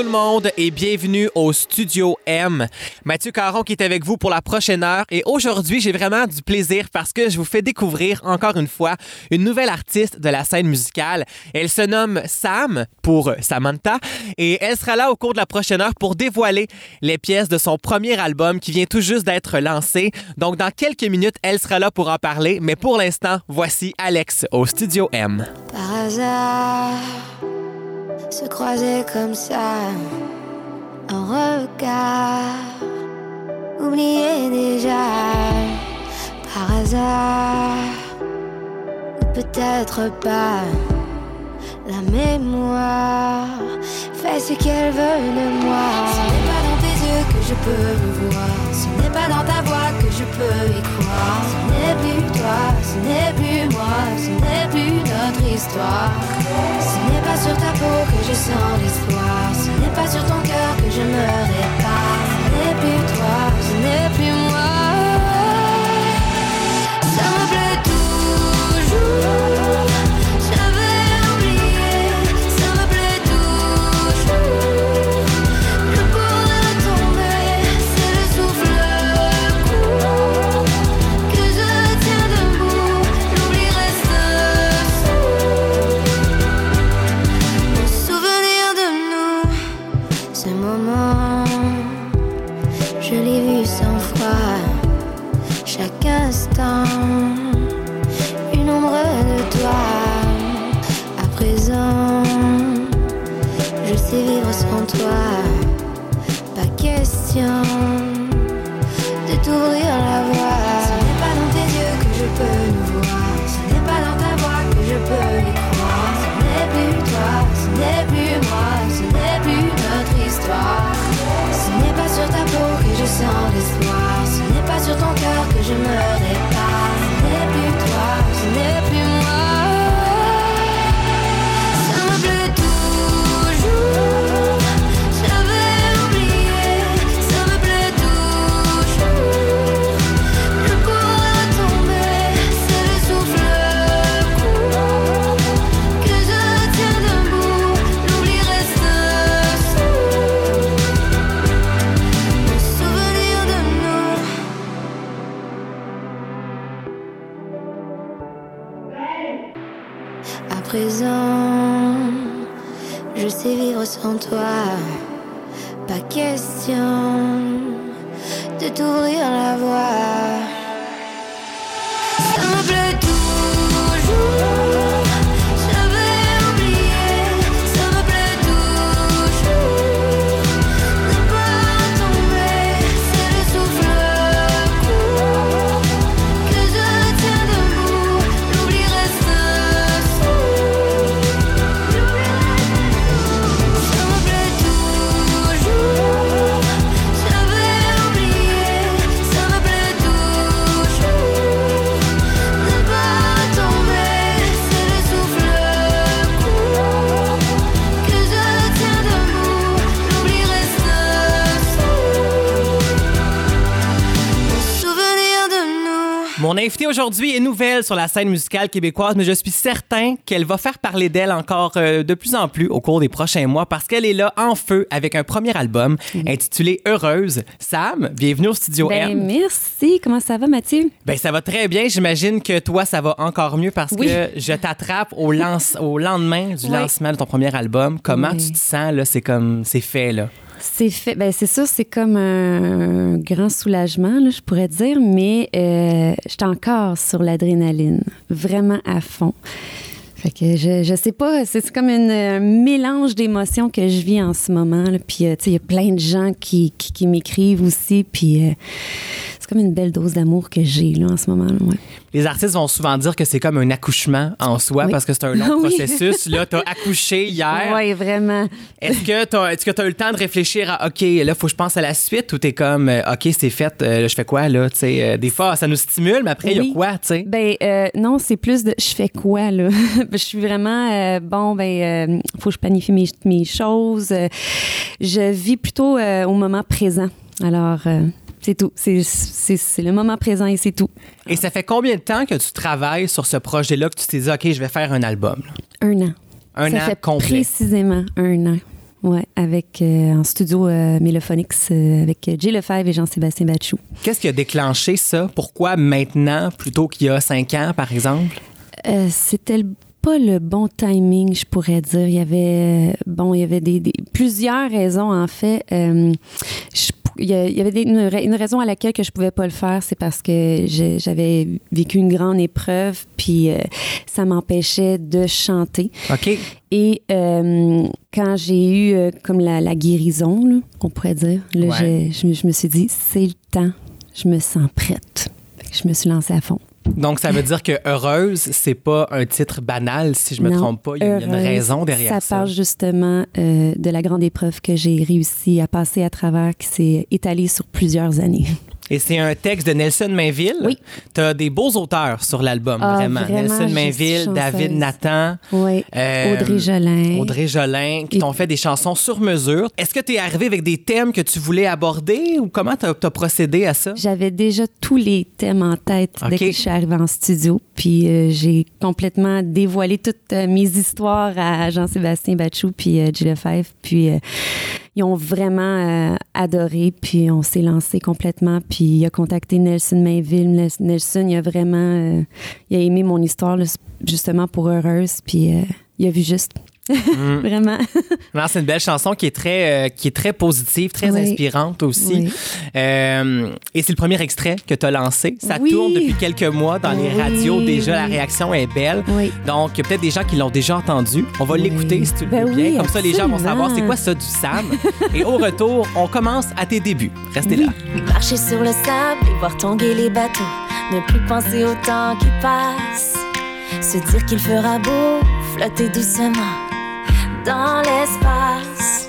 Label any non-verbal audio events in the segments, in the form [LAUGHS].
Tout le monde et bienvenue au Studio M. Mathieu Caron qui est avec vous pour la prochaine heure et aujourd'hui j'ai vraiment du plaisir parce que je vous fais découvrir encore une fois une nouvelle artiste de la scène musicale. Elle se nomme Sam pour Samantha et elle sera là au cours de la prochaine heure pour dévoiler les pièces de son premier album qui vient tout juste d'être lancé. Donc dans quelques minutes elle sera là pour en parler mais pour l'instant voici Alex au Studio M. Par hasard se croiser comme ça, un regard, oublier déjà, par hasard, ou peut-être pas, la mémoire fait ce qu'elle veut de moi. Que je peux le voir, ce n'est pas dans ta voix que je peux y croire. Ce n'est plus toi, ce n'est plus moi, ce n'est plus notre histoire. Ce n'est pas sur ta peau que je sens l'espoir, ce n'est pas sur ton cœur que je me répare. Ce n'est plus toi, ce n'est plus moi. Aujourd'hui est nouvelle sur la scène musicale québécoise, mais je suis certain qu'elle va faire parler d'elle encore euh, de plus en plus au cours des prochains mois parce qu'elle est là en feu avec un premier album intitulé Heureuse. Sam, bienvenue au studio Ben, M. merci. Comment ça va, Mathieu? Ben ça va très bien. J'imagine que toi ça va encore mieux parce Oui. que je t'attrape au, lance- au lendemain du Oui. lancement de ton premier album. Comment Oui. tu te sens là? C'est comme c'est fait là. C'est fait. Ben, c'est sûr, c'est comme un grand soulagement, là, je pourrais dire, mais euh, j'étais encore sur l'adrénaline, vraiment à fond. Fait que je, je sais pas, c'est comme un mélange d'émotions que je vis en ce moment. là. Puis, euh, tu sais, il y a plein de gens qui, qui, m'écrivent aussi. Puis, euh, comme une belle dose d'amour que j'ai là, en ce moment. ouais. Les artistes vont souvent dire que c'est comme un accouchement en soi Oui. parce que c'est un [LAUGHS] long Oui. processus. Là, t'as accouché hier. Oui, vraiment. Est-ce que tu as, que t'as eu le temps de réfléchir à OK, là, faut que je pense à la suite ou t'es comme euh, OK, c'est fait, euh, je fais quoi là? Tu euh, des fois, ça nous stimule, mais après, il y a quoi, tu sais? Ben euh, non, c'est plus de je fais quoi là? [LAUGHS] je suis vraiment euh, bon ben euh, faut que je planifie mes, mes choses. Je vis plutôt au moment présent. Alors euh, c'est tout. C'est, le moment présent et c'est tout. Et ça fait combien de temps que tu travailles sur ce projet-là que tu t'es dit OK, je vais faire un album? là? Un an. Un Ça an fait complet. précisément un an. ouais, avec euh, en studio euh, Mélophonics euh, avec Jay Lefebvre et Jean-Sébastien Batchou. Qu'est-ce qui a déclenché ça? Pourquoi maintenant plutôt qu'il y a cinq ans, par exemple? Euh, C'était pas le bon timing, je pourrais dire. Il y avait, euh, bon, il y avait des, des- plusieurs raisons, en fait. Euh, je- il y avait une, ra- une raison à laquelle que je pouvais pas le faire, c'est parce que j'avais vécu une grande épreuve, puis euh, ça m'empêchait de chanter. OK. Et euh, quand j'ai eu euh, comme la, la guérison, là, on pourrait dire, là, Ouais. je, me- je me suis dit, c'est le temps, je me sens prête. Je me suis lancée à fond. Donc, ça veut dire que Heureuse, c'est pas un titre banal, si je me Non, trompe pas. Il y a, une raison derrière ça. Ça parle justement euh, de la grande épreuve que j'ai réussi à passer à travers, qui s'est étalée sur plusieurs années. Et c'est un texte de Nelson Mainville. Oui. Tu as des beaux auteurs sur l'album, Ah, vraiment. vraiment, Nelson Mainville, David. Nathan. Oui. euh, Audrey Jolin. Audrey Jolin, qui t'ont fait des chansons sur mesure. Est-ce que tu es arrivé avec des thèmes que tu voulais aborder ou comment tu as, procédé à ça? J'avais déjà tous les thèmes en tête dès que je suis arrivée en studio. Puis euh, j'ai complètement dévoilé toutes euh, mes histoires à Jean-Sébastien Batchou puis Jill Lefebvre. Puis ils ont vraiment euh, adoré. Puis on s'est lancé complètement. Puis il a contacté Nelson Mainville. Nels- Nelson, il a vraiment euh, il a aimé mon histoire justement pour Heureuse. Puis euh, il a vu juste. Mm. [LAUGHS] vraiment. Non, c'est une belle chanson qui est très, euh, qui est très positive, très Oui. inspirante aussi. Oui. Euh, et c'est le premier extrait que tu as lancé. Ça Oui. tourne depuis quelques mois dans les radios. Déjà, la réaction est belle. Donc, il y a peut-être des gens qui l'ont déjà entendu. On va l'écouter si tu le Ben veux bien. oui, Comme ça, les gens vont savoir c'est quoi ça du Sam. [LAUGHS] et au retour, on commence à tes débuts. Restez là. Marcher sur le sable et voir tanguer les bateaux. Ne plus penser au temps qui passe. Se dire qu'il fera beau, flotter doucement dans l'espace.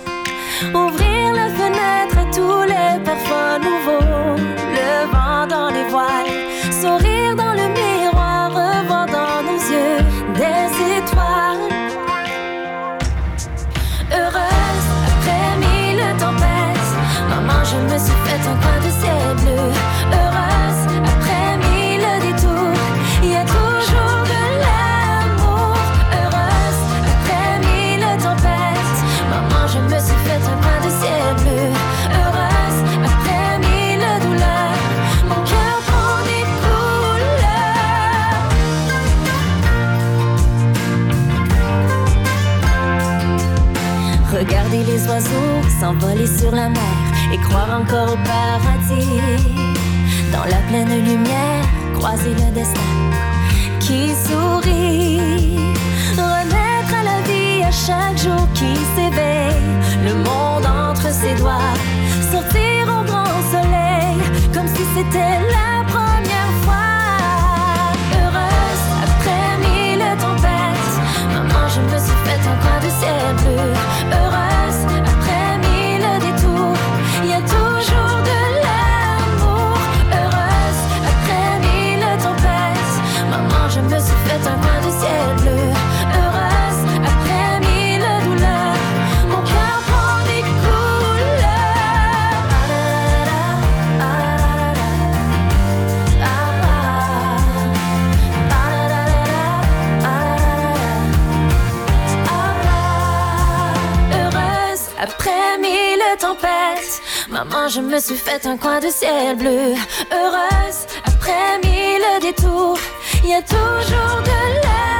Ouvrir la fenêtre à tous les parfums nouveaux. Le vent dans les voiles. Sourire s'envoler sur la mer et croire encore au paradis. Dans la pleine lumière, croiser le destin qui sourit? Renaître à la vie à chaque jour qui s'éveille. Le monde entre ses doigts. Sortir au grand soleil comme si c'était la Maman, je me suis fait un coin de ciel bleu. Heureuse après mille détours. Il y a toujours de l'amour.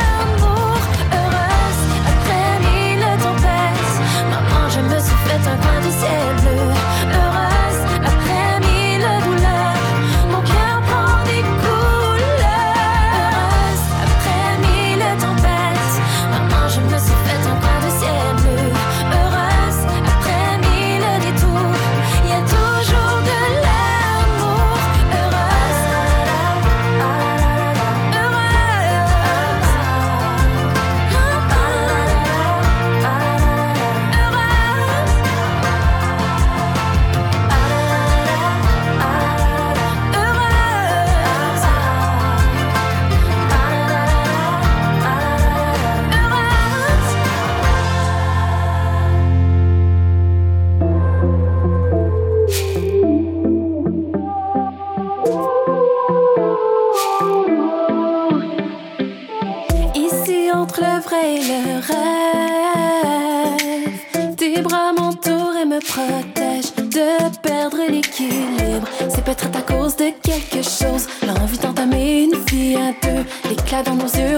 quelque chose, l'envie d'entamer une vie à deux, l'éclat dans nos yeux.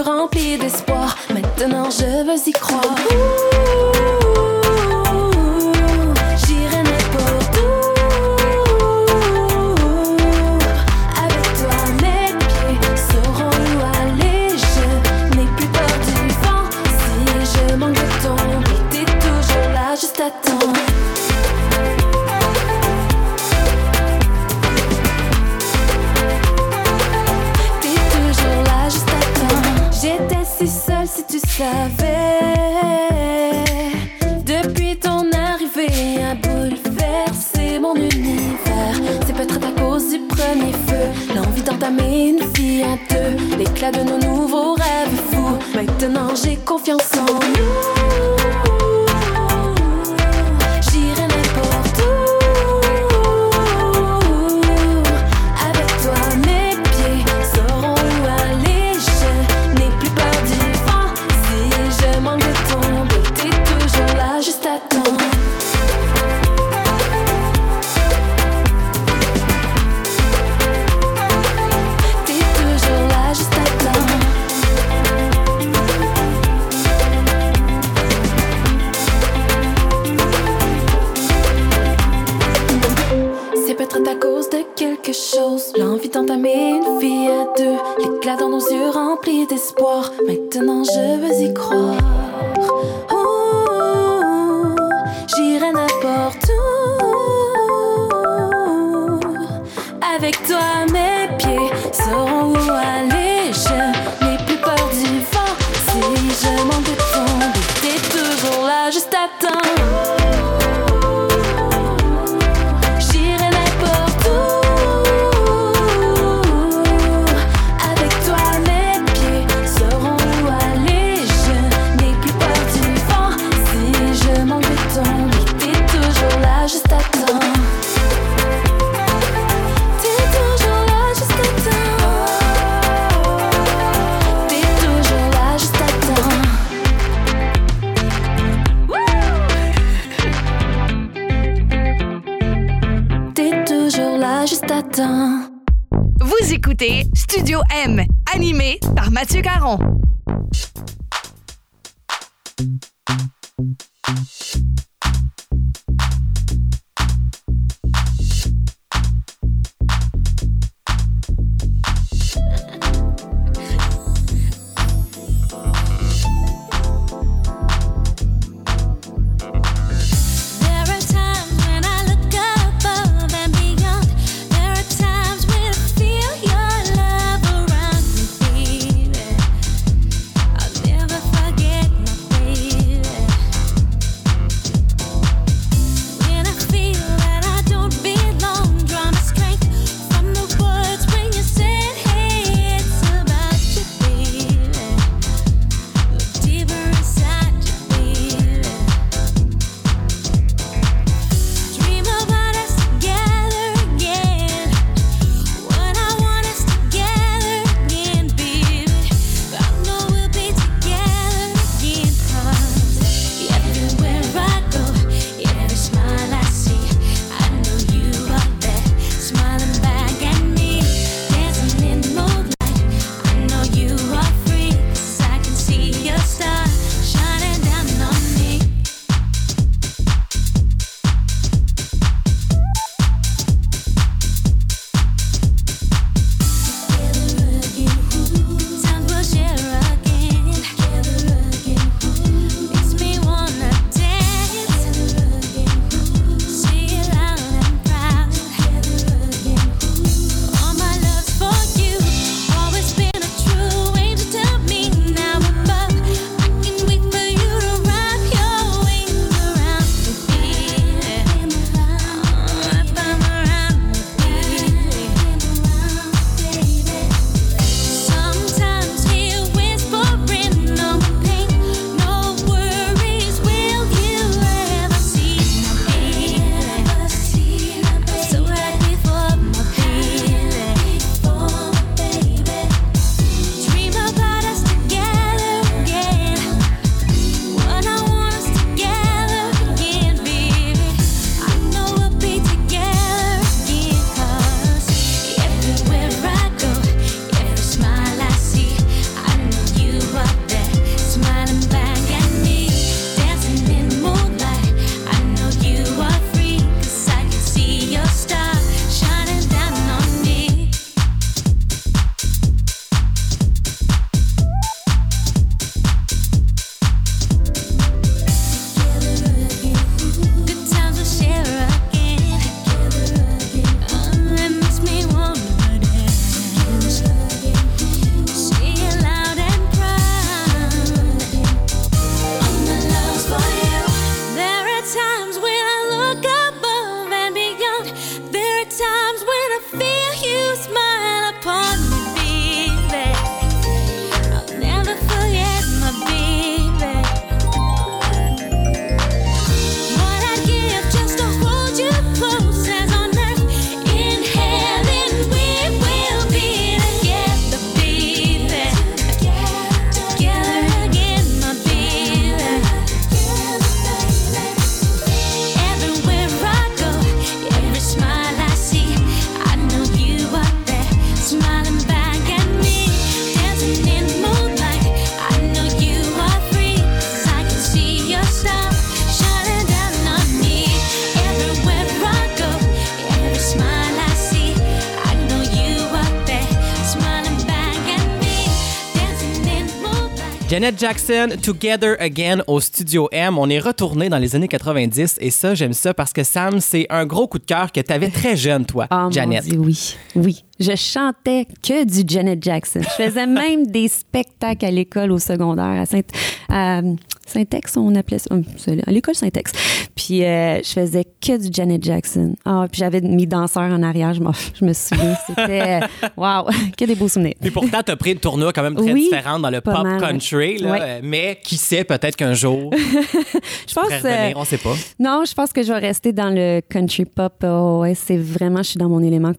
Janet Jackson, Together Again au Studio M. On est retourné dans les années 90 et ça, j'aime ça parce que Sam, c'est un gros coup de cœur que tu avais très jeune, toi, Ah, Janet. mon Dieu, oui. Oui. Je chantais que du Janet Jackson. Je faisais [LAUGHS] même des spectacles à l'école au secondaire, à Saint- à Saint-Ex, on appelait ça. c'est À l'école Saint-Ex. Puis euh, je faisais que du Janet Jackson. Ah, puis j'avais mes danseurs en arrière, je, m'en- je me souviens. C'était. [LAUGHS] euh, Waouh, que des beaux souvenirs. Puis pourtant, tu as pris une tournure quand même très Oui, différente dans le pop mal, country, là, Ouais. euh, mais qui sait, peut-être qu'un jour, [LAUGHS] Je pense. pourrait revenir, euh, on sait pas. Non, je pense que je vais rester dans le country pop. Oh, ouais, c'est vraiment, je suis dans mon élément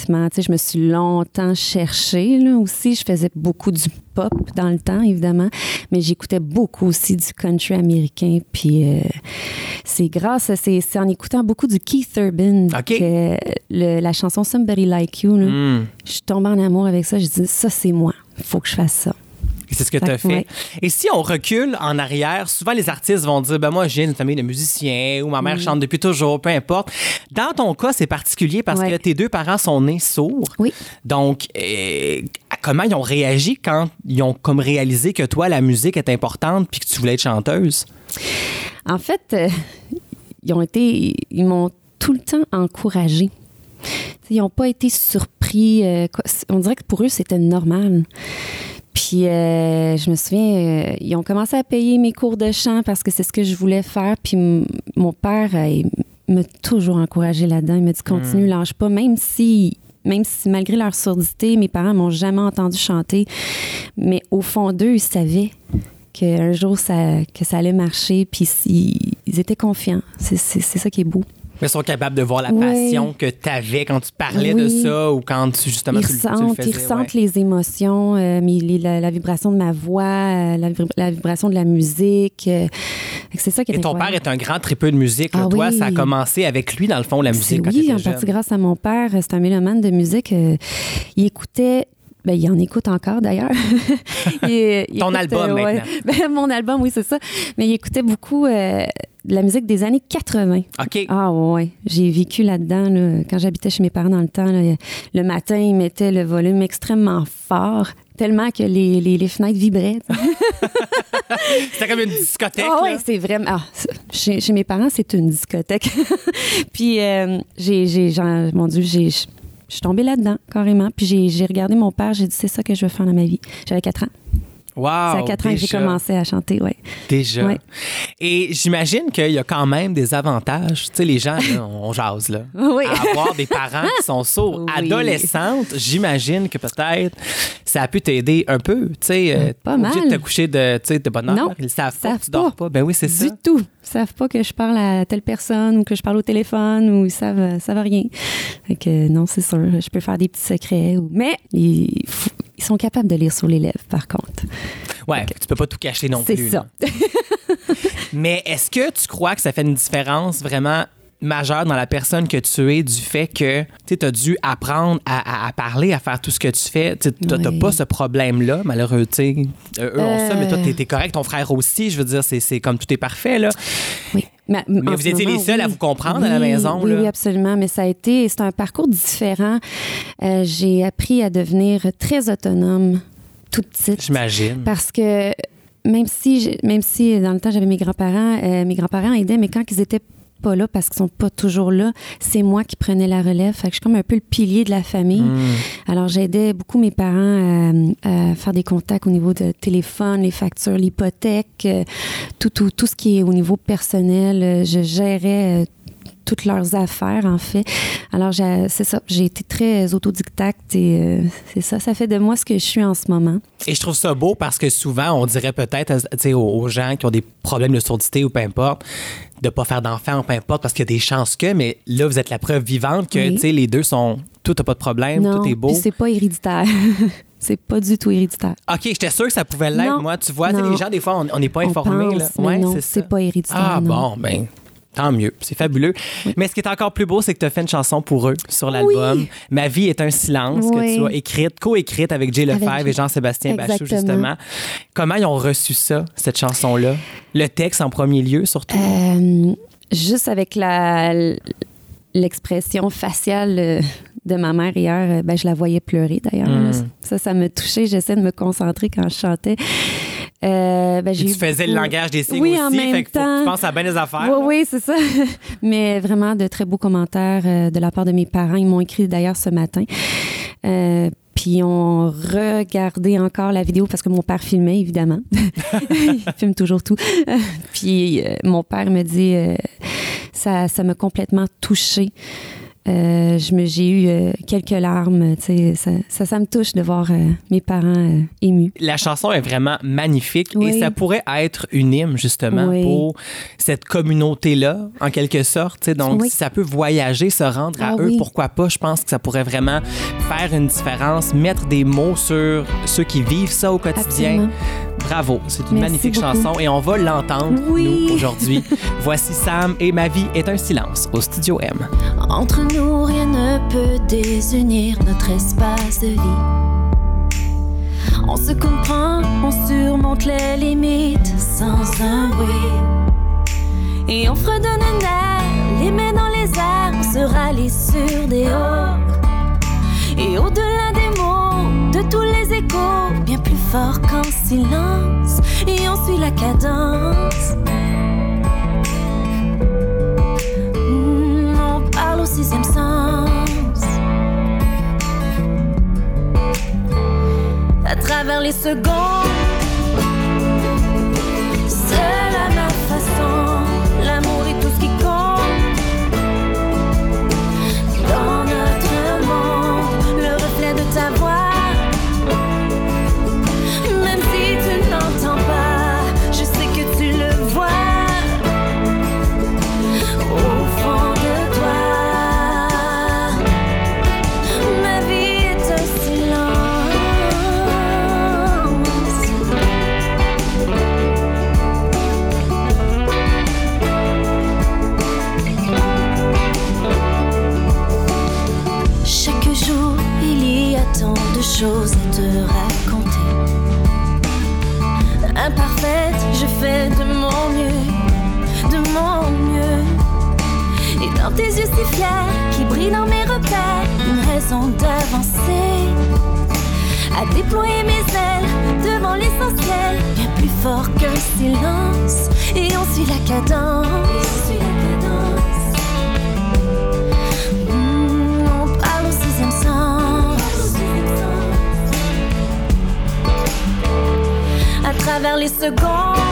complètement. Tu sais, je me suis longtemps cherchée là aussi. Je faisais beaucoup du pop dans le temps, évidemment, mais j'écoutais beaucoup aussi du country américain. Puis euh, c'est grâce, à- c'est c'est en écoutant beaucoup du Keith Urban que le- la chanson Somebody Like You, là, Hmm. je suis tombée en amour avec ça. Je dis ça, c'est moi. Il faut que je fasse ça. Et C'est ce que tu as fait. Ouais. Et si on recule en arrière, souvent les artistes vont dire ben moi j'ai une famille de musiciens ou ma mère chante depuis toujours, peu importe. Dans ton cas, c'est particulier parce Ouais. que tes deux parents sont nés sourds. Oui. Donc euh, comment ils ont réagi quand ils ont comme réalisé que toi la musique est importante puis que tu voulais être chanteuse? En fait, euh, ils ont été, ils m'ont tout le temps encouragée. Ils n'ont pas été surpris. euh, on dirait que pour eux, c'était normal. Puis, euh, je me souviens, euh, ils ont commencé à payer mes cours de chant parce que c'est ce que je voulais faire. Puis, mon père euh, m'a toujours encouragé là-dedans. Il m'a dit continue, lâche pas, même si. Même si, malgré leur surdité, mes parents m'ont jamais entendu chanter. Mais au fond d'eux, ils savaient qu'un jour, ça, que ça allait marcher. Puis, ils, ils étaient confiants. C'est ça qui est beau. Mais ils sont capables de voir la Ouais. passion que tu avais quand tu parlais de ça ou quand tu justement ils tu, le- tu le ressentent, faisais. ils ressentent ouais. les émotions, euh, mais les- la, la vibration de ma voix, euh, la, vib- la vibration de la musique. euh, c'est ça qui est Et ton père est un grand tripeux de musique. Ah Toi, oui. ça a commencé avec lui, dans le fond, la musique. Quand oui, en jeune. partie grâce à mon père. C'est un mélomane de musique. il écoutait. Ben, il en écoute encore d'ailleurs. [LAUGHS] Il- il Ton album, maintenant. [LAUGHS] Ben, mon album, oui, c'est ça. Mais il écoutait beaucoup euh, de la musique des années 80. OK. Ah ouais, j'ai vécu là-dedans. là. Quand j'habitais chez mes parents dans le temps, là, le matin, ils mettaient le volume extrêmement fort, tellement que les, les, les fenêtres vibraient. [LAUGHS] C'était comme une discothèque. Ah ouais, c'est vraiment. ah, chez, chez mes parents, c'est une discothèque. Puis, euh, j'ai, mon Dieu, j'ai. Je suis tombée là-dedans, carrément. Puis j'ai, regardé mon père, j'ai dit, c'est ça que je veux faire dans ma vie. J'avais 4 ans. Wow, c'est à 4 ans que j'ai commencé à chanter, ouais. Déjà. Ouais. Et j'imagine qu'il y a quand même des avantages. Tu sais, les gens, là, [LAUGHS] on jase, là. Oui. À avoir des parents qui sont sourds. Oui. Adolescente, j'imagine que peut-être ça a pu t'aider un peu. Tu sais, euh, Pas mal. de te coucher de, de bonne heure. Non, Ils savent pas savent que tu dors pas. Ben oui, c'est ça. Du tout. Ils savent pas que je parle à telle personne ou que je parle au téléphone ou ils savent, euh, savent rien. Fait que non, c'est sûr. Je peux faire des petits secrets. ou- Mais ils, f- ils sont capables de lire sur les lèvres, par contre. Ouais, tu peux pas tout cacher non C'est plus. ça. là. [LAUGHS] Mais est-ce que tu crois que ça fait une différence vraiment majeure dans la personne que tu es du fait que tu as dû apprendre à, à- à parler, à faire tout ce que tu fais? Tu n'as Oui. pas ce problème-là, malheureux. Euh, eux ont ça, mais toi, Euh. tu es, correct. Ton frère aussi, je veux dire, c'est comme tout est parfait. Là. Oui. Mais, vous étiez les seuls à vous comprendre à la maison, Oui, là. oui, absolument. Mais ça a été, c'est un parcours différent. Euh, j'ai appris à devenir très autonome toute petite. J'imagine. Parce que même si, même si dans le temps j'avais mes grands-parents, euh, mes grands-parents aidaient, mais quand ils étaient pas là parce qu'ils sont pas toujours là, c'est moi qui prenais la relève. Fait que je suis comme un peu le pilier de la famille. Hmm. Alors j'aidais beaucoup mes parents à, à faire des contacts au niveau de téléphone, les factures, l'hypothèque, euh, tout, tout, tout ce qui est au niveau personnel. Euh, Je gérais euh, toutes leurs affaires, en fait. Alors, j'ai- c'est ça, j'ai été très autodidacte et euh, c'est ça, ça fait de moi ce que je suis en ce moment. Et je trouve ça beau parce que souvent, on dirait peut-être aux, gens qui ont des problèmes de surdité ou peu importe, de pas faire d'enfants ou peu importe parce qu'il y a des chances que, mais là, vous êtes la preuve vivante que Oui. tu sais, les deux sont. Tout n'a pas de problème, non, tout est beau. c'est pas héréditaire. [LAUGHS] c'est pas du tout héréditaire. OK, j'étais sûr que ça pouvait l'être, moi. Tu vois, les gens, des fois, on- n'est pas informés. là. pense, non, c'est pas héréditaire, Ah, non. bon, ben. Tant mieux, c'est fabuleux. Mais ce qui est encore plus beau, c'est que tu as fait une chanson pour eux sur l'album. Ma vie est un silence que tu as écrite, co-écrite avec Jay Lefebvre et. Jean-Sébastien Bachou, Exactement. justement. Comment ils ont reçu ça, cette chanson-là? Le texte en premier lieu, surtout? Euh, juste avec la, l'expression faciale euh, de ma mère hier, euh, ben, je la voyais pleurer d'ailleurs. Mm. là. Ça, ça me touchait. J'essaie de me concentrer quand je chantais. Euh, ben, j'ai Tu faisais le langage des signes Oui, aussi, en même fait que faut que tu temps. penses à bien des affaires. Oui, oui, c'est ça. [LAUGHS] Mais vraiment de très beaux commentaires euh, de la part de mes parents. Ils m'ont écrit d'ailleurs ce matin. Euh, puis ils ont regardé encore la vidéo parce que mon père filmait, évidemment. [LAUGHS] Il filme toujours tout. [LAUGHS] puis euh, mon père me dit euh, ça ça m'a complètement touchée. Euh, j'ai eu euh, quelques larmes, ça, ça, ça me touche de voir euh, mes parents émus. La chanson est vraiment magnifique et ça pourrait être une hymne justement Oui. pour cette communauté-là, en quelque sorte. Donc, Oui. si ça peut voyager, se rendre à Ah eux, pourquoi pas? Je pense que ça pourrait vraiment faire une différence, mettre des mots sur ceux qui vivent ça au quotidien. Absolument. Bravo, c'est une Merci magnifique beaucoup. chanson et on va l'entendre, Oui. nous, aujourd'hui. [LAUGHS] Voici Sam et Ma vie est un silence au Studio M. Entre nous, rien ne peut désunir notre espace de vie. On se comprend, on surmonte les limites sans un bruit. Et on fredonne un air, les mains dans les airs, on se rallie sur des hauts. Et au-delà des mots, de tous les échos, fort qu'en silence. Et on suit la cadence. Hmm, on parle au sixième sens. À travers les secondes, yeux si fiers, qui brillent dans mes repères, une raison d'avancer. À déployer mes ailes devant l'essentiel, bien plus fort qu'un silence. Et on suit la cadence. Hmm, on parle au sixième sens. À travers les secondes,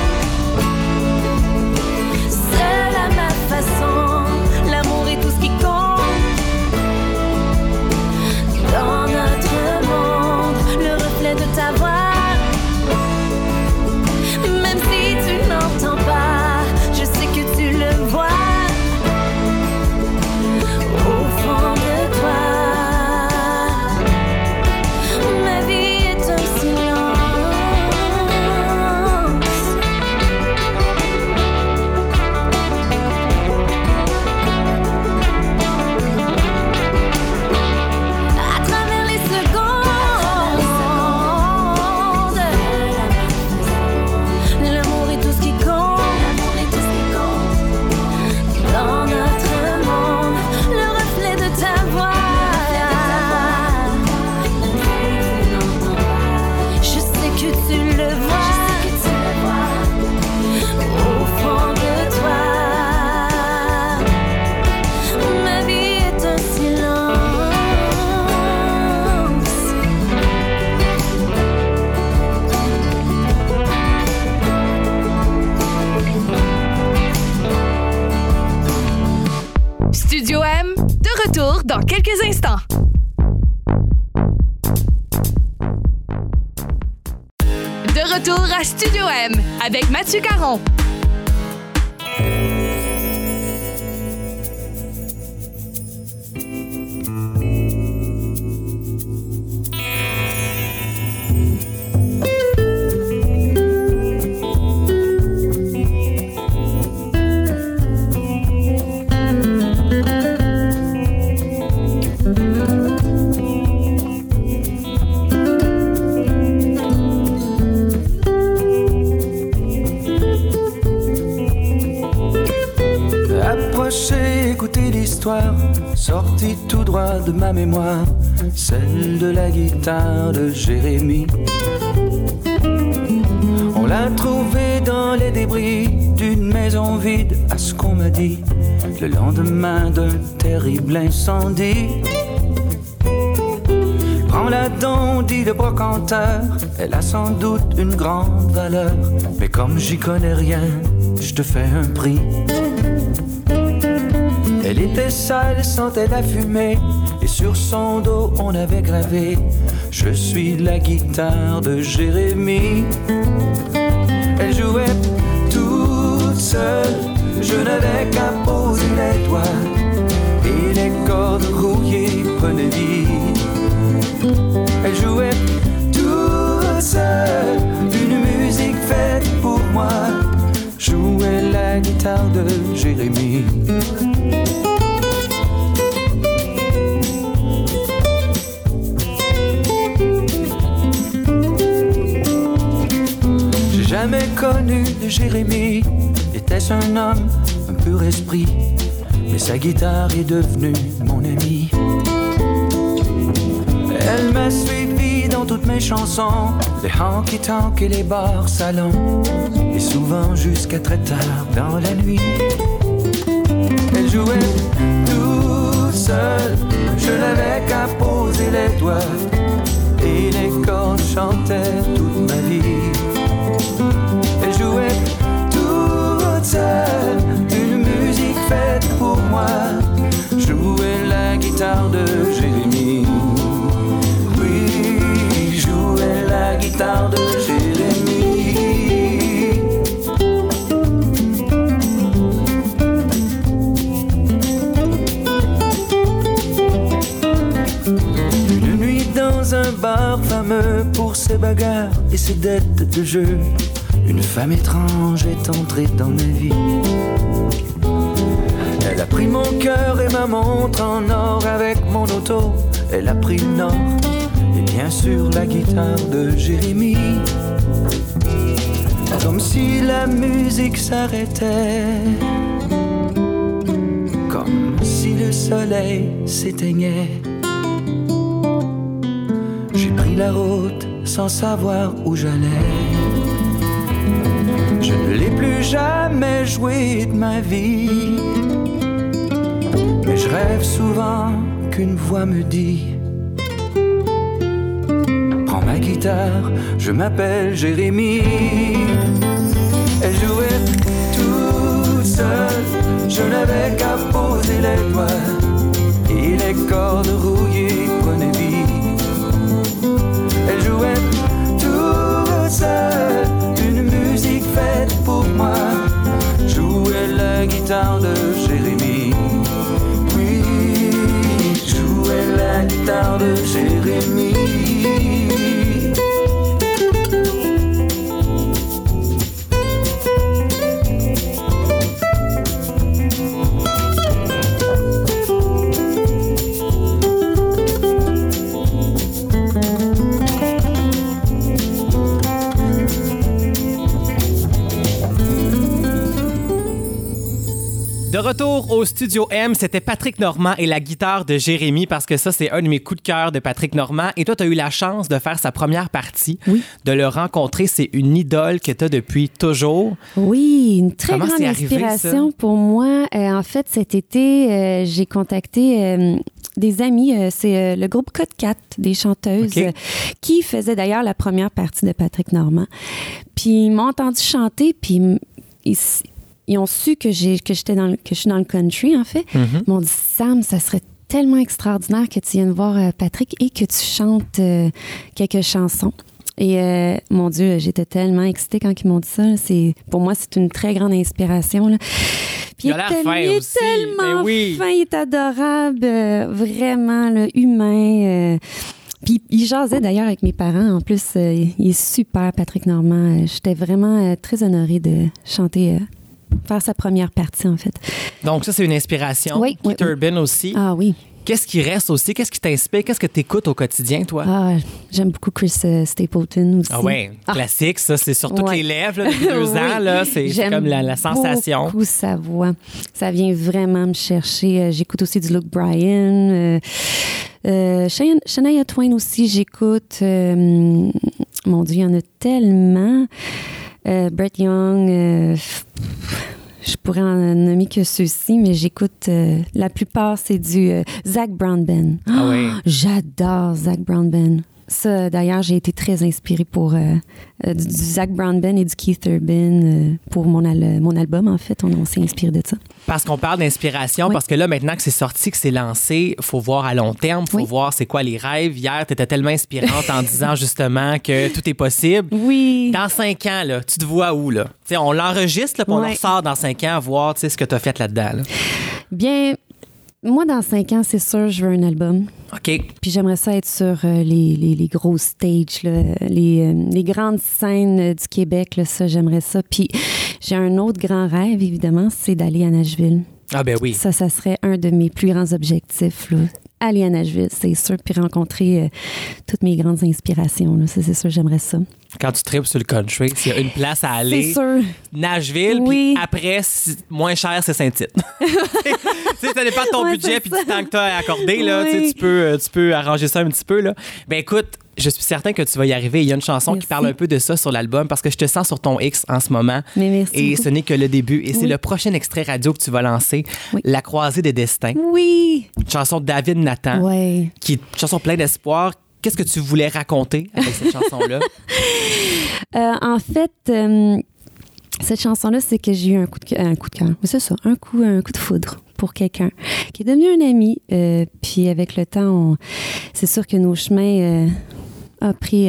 quelques instants. De retour à Studio M avec Mathieu Caron. De ma mémoire, celle de la guitare de Jérémie. On l'a trouvée dans les débris d'une maison vide, à ce qu'on m'a dit, le lendemain d'un terrible incendie. Prends-la donc, dit le brocanteur, elle a sans doute une grande valeur, mais comme j'y connais rien, je te fais un prix. Elle était sale, sentait la fumée, sur son dos on avait gravé Je suis la guitare de Jérémie. Elle jouait toute seule, je n'avais qu'à poser les doigts, et les cordes rouillées prenaient vie. Elle jouait toute seule, une musique faite pour moi. Jouait la guitare de Jérémie. Connu de Jérémie. Était-ce un homme, un pur esprit? Mais sa guitare est devenue mon amie. Elle m'a suivi dans toutes mes chansons, les honky-tonk et les bars salons, et souvent jusqu'à très tard dans la nuit. Elle jouait toute seule, je n'avais qu'à poser les doigts, et les cordes chantaient toute ma vie. Une musique faite pour moi, jouait la guitare de Jérémie. Oui, jouait la guitare de Jérémie. Une nuit dans un bar fameux pour ses bagarres et ses dettes de jeu, une femme étrange est entrée dans ma vie. Elle a pris mon cœur et ma montre en or avec mon auto. Elle a pris le nord et bien sûr la guitare de Jérémie. Comme si la musique s'arrêtait. Comme si le soleil s'éteignait. J'ai pris la route sans savoir où j'allais. Jamais joué de ma vie. Mais je rêve souvent qu'une voix me dit Prends ma guitare, je m'appelle Jérémie. Elle jouait toute seule, je n'avais qu'à poser les doigts. Et les cordes rouillées prenaient Studio M, c'était Patrick Normand et la guitare de Jérémy parce que ça, c'est un de mes coups de cœur de Patrick Normand. Et toi, tu as eu la chance de faire sa première partie, Oui. de le rencontrer. C'est une idole que tu as depuis toujours. Oui, une très Comment grande arrivé, inspiration pour moi. Euh, en fait, cet été, euh, j'ai contacté euh, des amis. c'est le groupe Code 4 des chanteuses qui faisait d'ailleurs la première partie de Patrick Normand. Puis ils m'ont entendu chanter, puis ils, ils- ont su que j'ai que j'étais dans le- que je suis dans le country en fait. Mhm. Ils m'ont dit Sam, ça serait tellement extraordinaire que tu viennes voir euh, Patrick et que tu chantes euh, quelques chansons. Et euh, mon Dieu, j'étais tellement excitée quand ils m'ont dit ça. C'est pour moi, c'est une très grande inspiration. là. Puis Il a est il est tellement Ben oui. fin, il est adorable, euh, vraiment là, humain. euh. Puis il jasait d'ailleurs avec mes parents. En plus, il est super, Patrick Normand. J'étais vraiment très honorée de chanter, faire sa première partie en fait. Donc, ça, c'est une inspiration. Oui, Keith oui. Urban aussi. Ah oui. Qu'est-ce qui reste aussi? Qu'est-ce qui t'inspire? Qu'est-ce que tu écoutes au quotidien, toi? Ah, j'aime beaucoup Chris euh, Stapleton aussi. Ah ouais, Ah. classique, ça, c'est sur toutes Ouais. les lèvres là, depuis [LAUGHS] deux Oui. ans. là. C'est J'aime comme la, la sensation. Beaucoup sa voix. Ça vient vraiment me chercher. Euh, J'écoute aussi du Luke Bryan. Euh, euh, Shania, Twain aussi, j'écoute. Mon Dieu, il y en a tellement. Euh, Brett Young. euh, je pourrais en nommer que ceux-ci, mais j'écoute. euh, la plupart, c'est du Zach Brown Band. Ah oui. [GASPS] J'adore Zach Brown Band. Ça, d'ailleurs, j'ai été très inspirée pour euh, euh, du, du Zach Brown Band et du Keith Urban euh, pour mon, al- mon album. En fait, on, on s'est inspiré de ça. Parce qu'on parle d'inspiration, Oui. parce que là, maintenant que c'est sorti, que c'est lancé, faut voir à long terme, faut Oui. voir c'est quoi les rêves. Hier, tu étais tellement inspirante en [LAUGHS] disant justement que tout est possible. Oui. Dans cinq ans, là, tu te vois où, là? On l'enregistre, puis on Ouais. ressort dans cinq ans, voir ce que tu as fait là-dedans. là. Bien, moi, dans cinq ans, c'est sûr, je veux un album. OK. Puis j'aimerais ça être sur euh, les, les, les gros stages, là, les, euh, les grandes scènes euh, du Québec. Là, ça, j'aimerais ça. Puis j'ai un autre grand rêve, évidemment, c'est d'aller à Nashville. Ah, ben oui. Ça, ça serait un de mes plus grands objectifs. Là. Aller à Nashville, c'est sûr, puis rencontrer euh, toutes mes grandes inspirations. Là. C'est sûr, j'aimerais ça. Quand tu tripes sur le country, s'il y a une place à aller, C'est sûr. Nashville, Oui. puis après, si- moins cher, c'est Saint-Tite. [LAUGHS] [LAUGHS] tu sais, ça dépend de ton Ouais, budget puis du temps que tu as accordé. Là, tu sais, Oui. tu, peux, euh, tu peux arranger ça un petit peu. Là. Ben écoute, je suis certain que tu vas y arriver. Il y a une chanson qui parle un peu de ça sur l'album parce que je te sens sur ton X en ce moment. Mais merci Et beaucoup. ce n'est que le début. Et c'est le prochain extrait radio que tu vas lancer, Oui. La croisée des destins. Oui. Une chanson de David Nathan, Ouais. qui est une chanson pleine d'espoir. Qu'est-ce que tu voulais raconter avec cette chanson-là? [LAUGHS] Euh, en fait, euh, cette chanson-là, c'est que j'ai eu un coup de cœur. Un coup de cœur. C'est ça, un coup, un coup de foudre pour quelqu'un qui est devenu un ami. euh, puis avec le temps, on- c'est sûr que nos chemins ont pris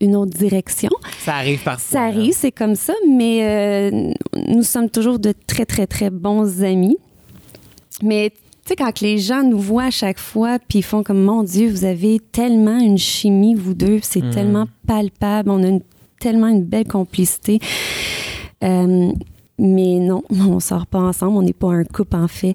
une autre direction. Ça arrive parfois. Ça arrive, c'est comme ça, mais euh, nous sommes toujours de très, très, très bons amis. Mais sais, quand les gens nous voient à chaque fois, puis ils font comme, mon Dieu, vous avez tellement une chimie, vous deux, c'est Mhm. tellement palpable, on a une- tellement une belle complicité. Euh, mais non, [LAUGHS] on sort pas ensemble, on n'est pas un couple en fait.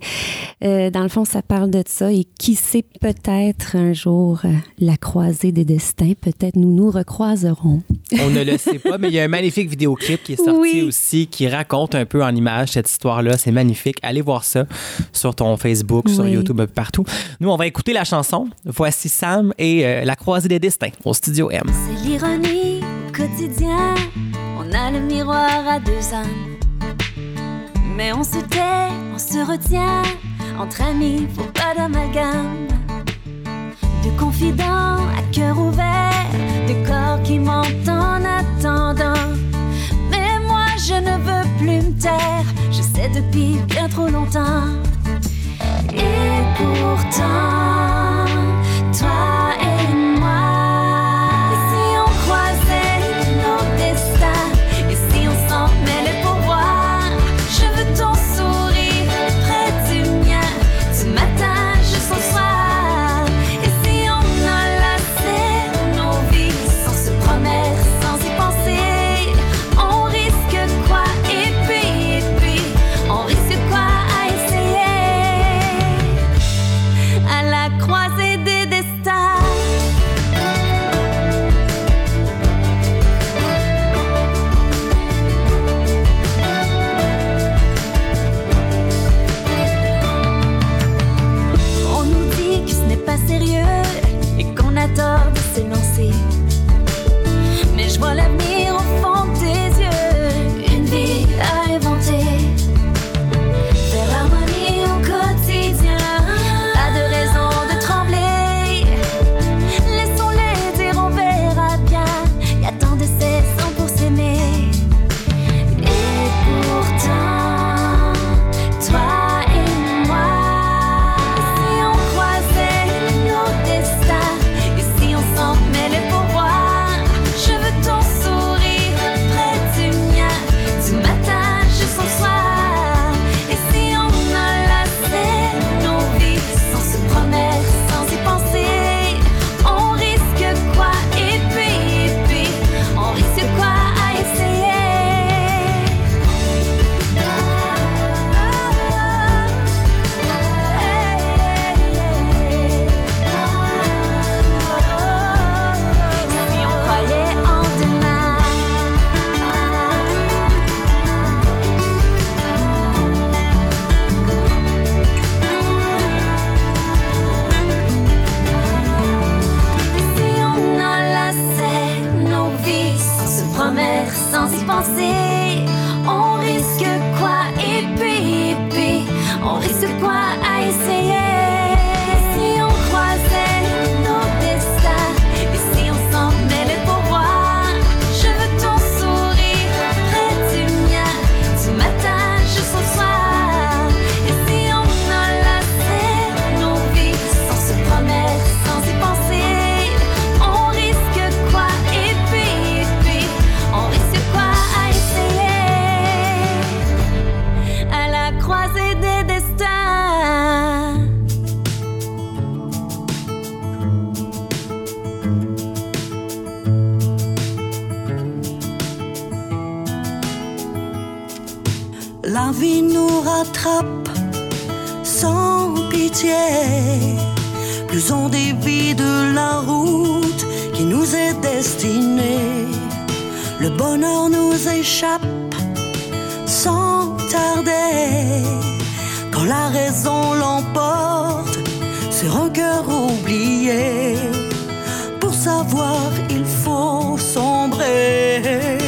Euh, dans le fond, ça parle de ça et qui sait peut-être un jour euh, la croisée des destins, peut-être nous nous recroiserons. On ne le sait pas, mais il y a un magnifique vidéoclip qui est sorti Oui. aussi, qui raconte un peu en images cette histoire-là. C'est magnifique. Allez voir ça sur ton Facebook, sur Oui. YouTube, un peu partout. Nous, on va écouter la chanson. Voici Sam et euh, La croisée des destins au Studio M. C'est l'ironie au quotidien. On a le miroir à deux âmes. Mais on se tait, on se retient. Entre amis, faut pas d'amalgame. De confidents à cœur ouvert. De corps qui mentent en attendant. Mais moi, je ne veux plus me taire. Je sais depuis bien trop longtemps. Et pourtant, toi você. sans pitié. Plus on dévie de la route qui nous est destinée, le bonheur nous échappe sans tarder. Quand la raison l'emporte sur un cœur oublié, pour savoir il faut sombrer.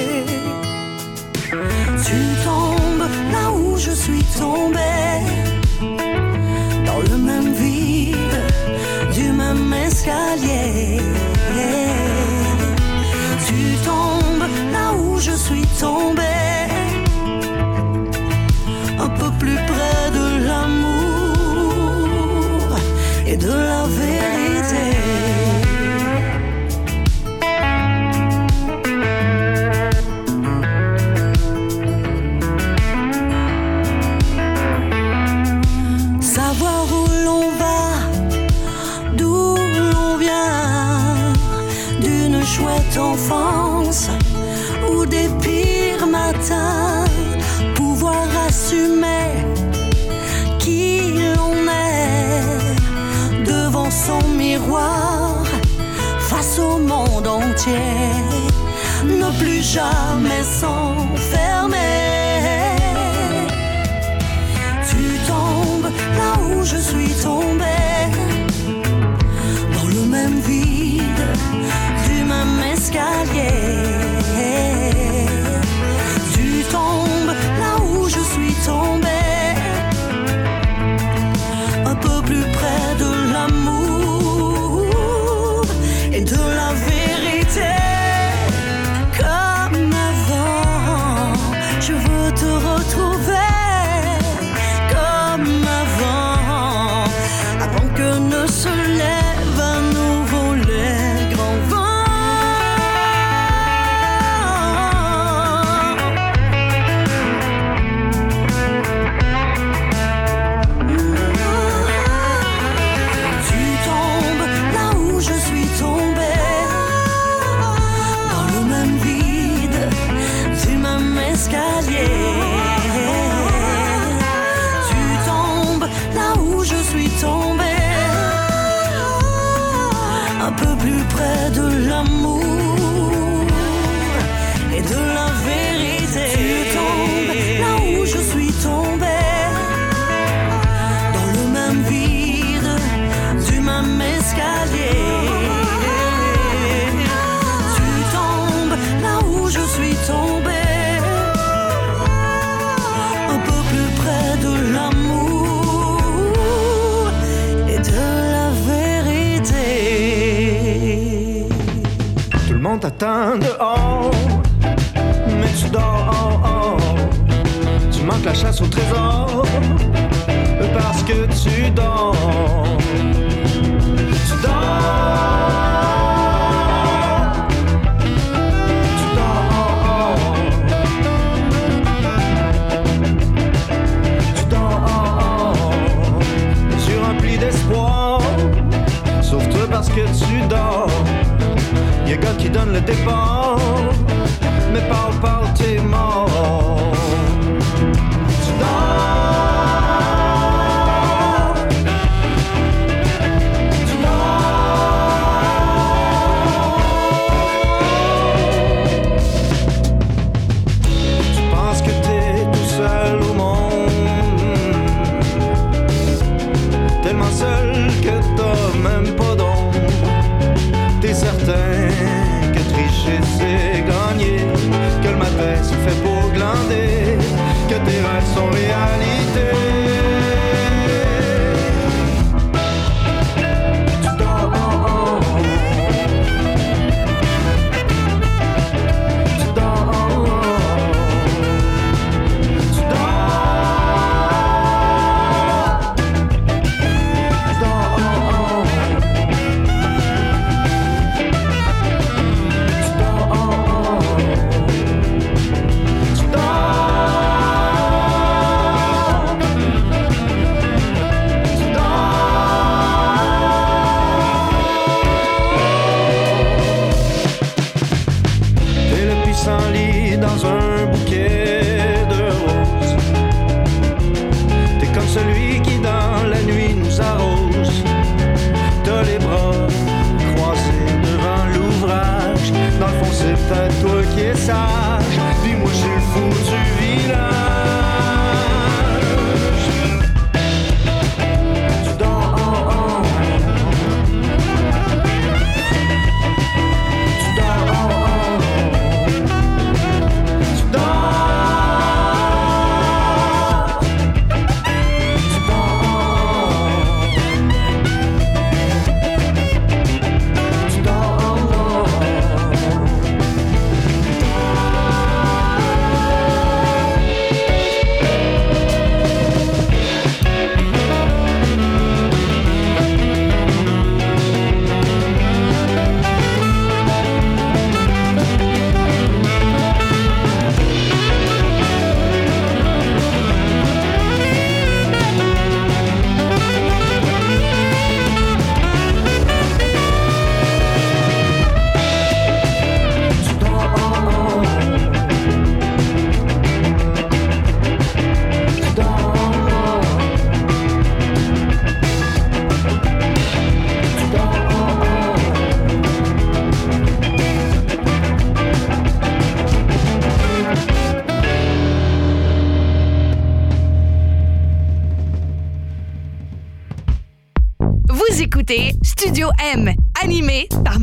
Studio M.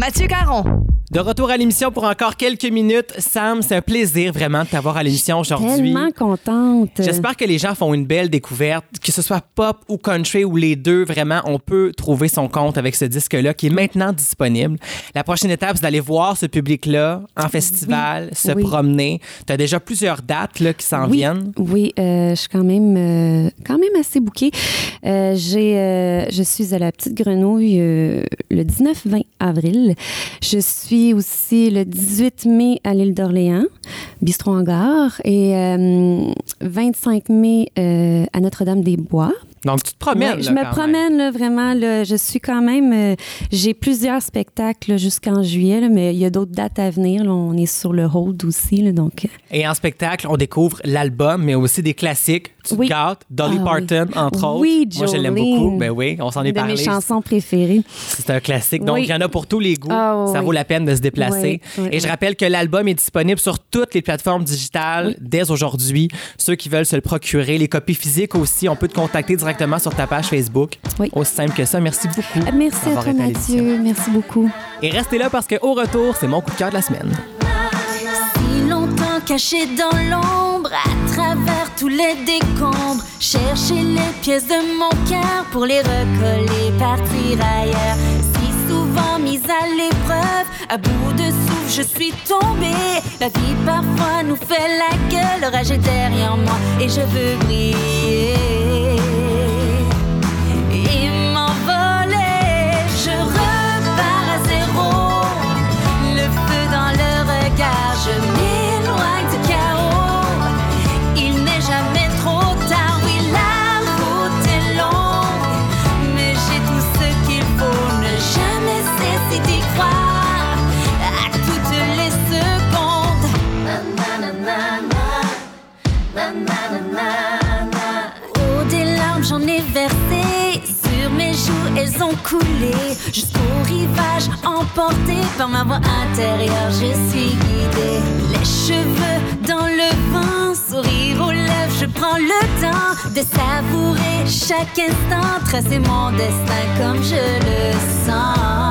Mathieu Caron. De retour à l'émission pour encore quelques minutes. Sam, c'est un plaisir vraiment de t'avoir à l'émission aujourd'hui. Tellement contente. J'espère que les gens font une belle découverte, que ce soit pop ou country ou les deux, vraiment, on peut trouver son compte avec ce disque-là qui est maintenant disponible. La prochaine étape, c'est d'aller voir ce public-là en festival, se oui. promener. Tu as déjà plusieurs dates là, qui s'en oui, viennent. Oui, euh, je suis quand même, euh, quand même assez bouquée. Euh, j'ai, je suis à la Petite Grenouille le 19-20 avril. Je suis aussi le 18 mai à l'île d'Orléans, Bistrot en gare, et euh, 25 mai euh, à Notre-Dame-des-Bois. Donc, tu te promènes. Ouais, je là, me quand promène là, vraiment. Là, je suis quand même. euh, j'ai plusieurs spectacles jusqu'en juillet, là, mais il y a d'autres dates à venir. là. on est sur le hold aussi, là, donc. euh. Et en spectacle, on découvre l'album, mais aussi des classiques. Tu Oui. te gâtes, Dolly Ah Parton, oui. entre autres. Oui, Moi, je l'aime Jolene. beaucoup. Ben oui, on s'en est de parlé. mes chansons préférées. C'est un classique. Donc, Oui. il y en a pour tous les goûts. Ah, oui, ça oui. vaut la peine de se déplacer. Oui, oui, Et je oui. rappelle que l'album est disponible sur toutes les plateformes digitales dès aujourd'hui. Ceux qui veulent se le procurer, les copies physiques aussi, on peut te contacter directement sur ta page Facebook. Oui. Aussi simple que ça. Merci beaucoup. Merci à toi. Mathieu. Merci beaucoup. Et restez là parce qu'au retour, c'est mon coup de cœur de la semaine. Si longtemps caché dans l'ombre, à travers tous les décombres, chercher les pièces de mon cœur pour les recoller, partir ailleurs. Si souvent mise à l'épreuve, à bout de souffle, je suis tombée. La vie parfois nous fait la gueule, l'orage est derrière moi et je veux briller. Elles ont coulé. Jusqu'au rivage, emporté par ma voix intérieure, je suis guidée. Les cheveux dans le vent, sourire aux lèvres, je prends le temps de savourer chaque instant. Tracer mon destin comme je le sens.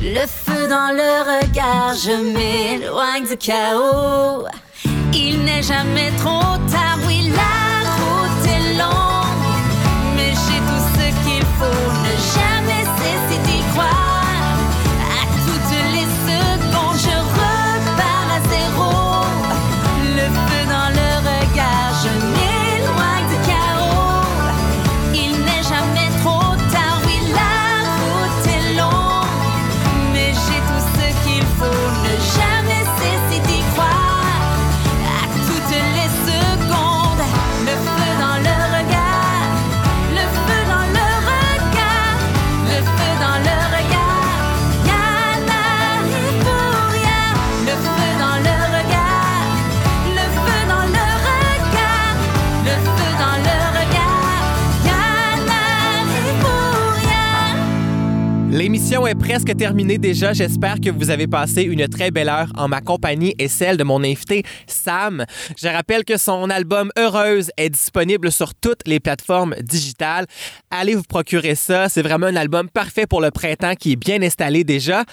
Le feu dans le regard, je m'éloigne du chaos. Il n'est jamais trop tard, oui, la Problemi L'émission est presque terminée déjà. J'espère que vous avez passé une très belle heure en ma compagnie et celle de mon invité Sam. Je rappelle que son album Heureuse est disponible sur toutes les plateformes digitales. Allez vous procurer ça. C'est vraiment un album parfait pour le printemps qui est bien installé déjà.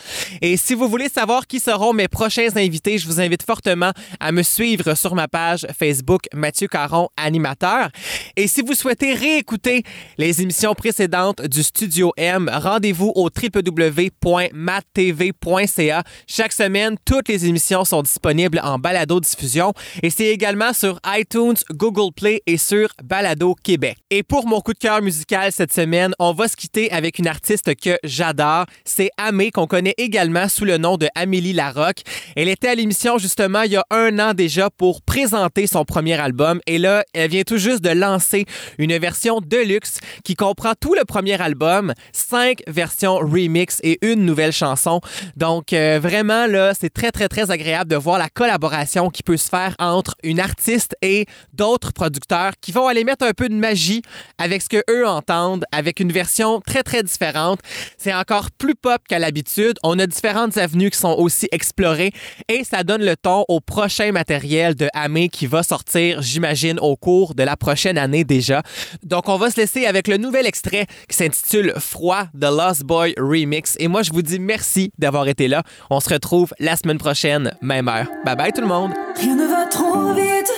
Et si vous voulez savoir qui seront mes prochains invités, je vous invite fortement à me suivre sur ma page Facebook Mathieu Caron, animateur. Et si vous souhaitez réécouter les émissions précédentes du Studio M, rendez-vous au www.mattv.ca. Chaque semaine, toutes les émissions sont disponibles en balado-diffusion et c'est également sur iTunes, Google Play et sur Balado Québec. Et pour mon coup de cœur musical cette semaine, on va se quitter avec une artiste que j'adore. C'est Amé, qu'on connaît également sous le nom de Amélie Larocque. Elle était à l'émission justement il y a un an déjà pour présenter son premier album et là, elle vient tout juste de lancer une version deluxe qui comprend tout le premier album, cinq versions remix et une nouvelle chanson. Donc euh, vraiment là, c'est très très très agréable de voir la collaboration qui peut se faire entre une artiste et d'autres producteurs qui vont aller mettre un peu de magie avec ce que eux entendent, avec une version très très différente. C'est encore plus pop qu'à l'habitude. On a différentes avenues qui sont aussi explorées et ça donne le ton au prochain matériel de Amé qui va sortir, j'imagine, au cours de la prochaine année déjà. Donc on va se laisser avec le nouvel extrait qui s'intitule Froid de Lost Boy Remix. Et moi, je vous dis merci d'avoir été là. On se retrouve la semaine prochaine, même heure. Bye bye tout le monde. Rien ne va trop vite.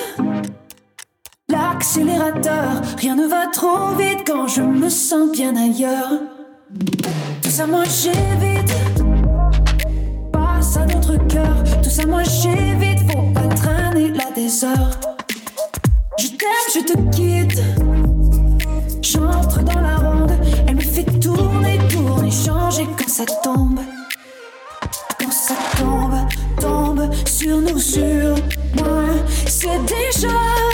L'accélérateur, rien ne va trop vite quand je me sens bien ailleurs. Tout ça, j'évite. Passe à notre cœur. Tout ça, j'évite. Faut pas traîner des heures. Je t'aime, je te quitte. J'entre dans la ronde. Tourner, changer quand ça tombe. Quand ça tombe, tombe sur nous, sur moi. C'est déjà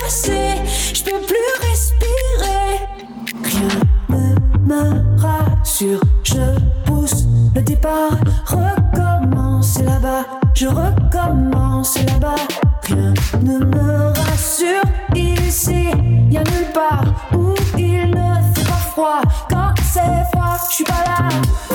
assez, je peux plus respirer. Rien ne me rassure, je pousse le départ. Recommence là-bas, je recommence là-bas. Rien ne me rassure ici, y a nulle part où il ne fait pas froid. Quand c'est froid, je suis pas là.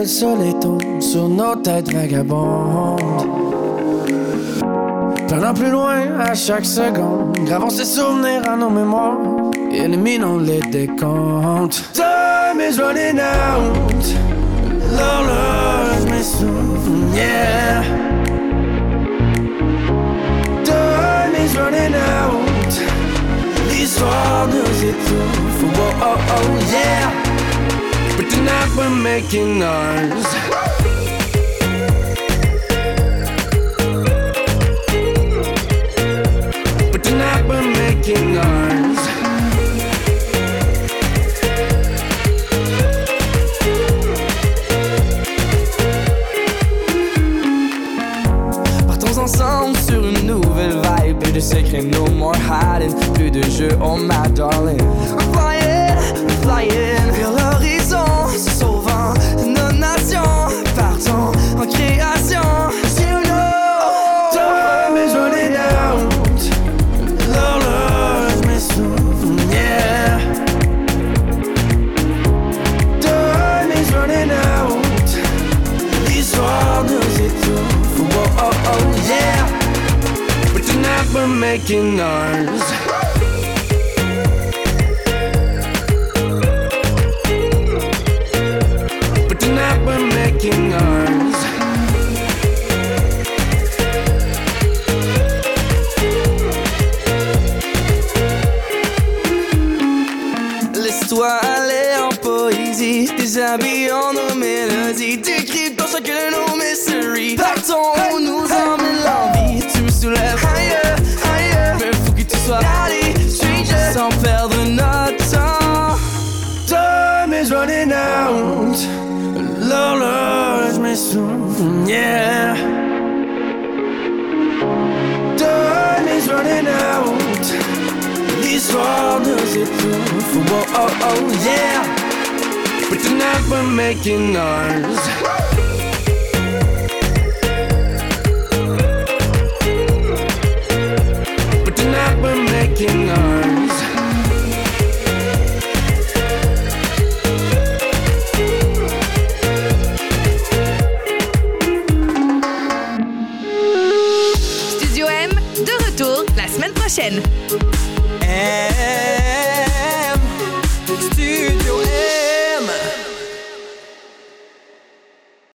Que le soleil tombe sur nos têtes vagabondes. Prenons plus loin à chaque seconde. Gravons ces souvenirs à nos mémoires. Éliminons les décomptes. Time is running out. L'horloge me souffle, yeah. Time is running out. L'histoire nous étouffe. Oh, oh, oh, yeah. But tonight we're making ours. But tonight we're making ours. 心呐 Studio M, de retour la semaine prochaine.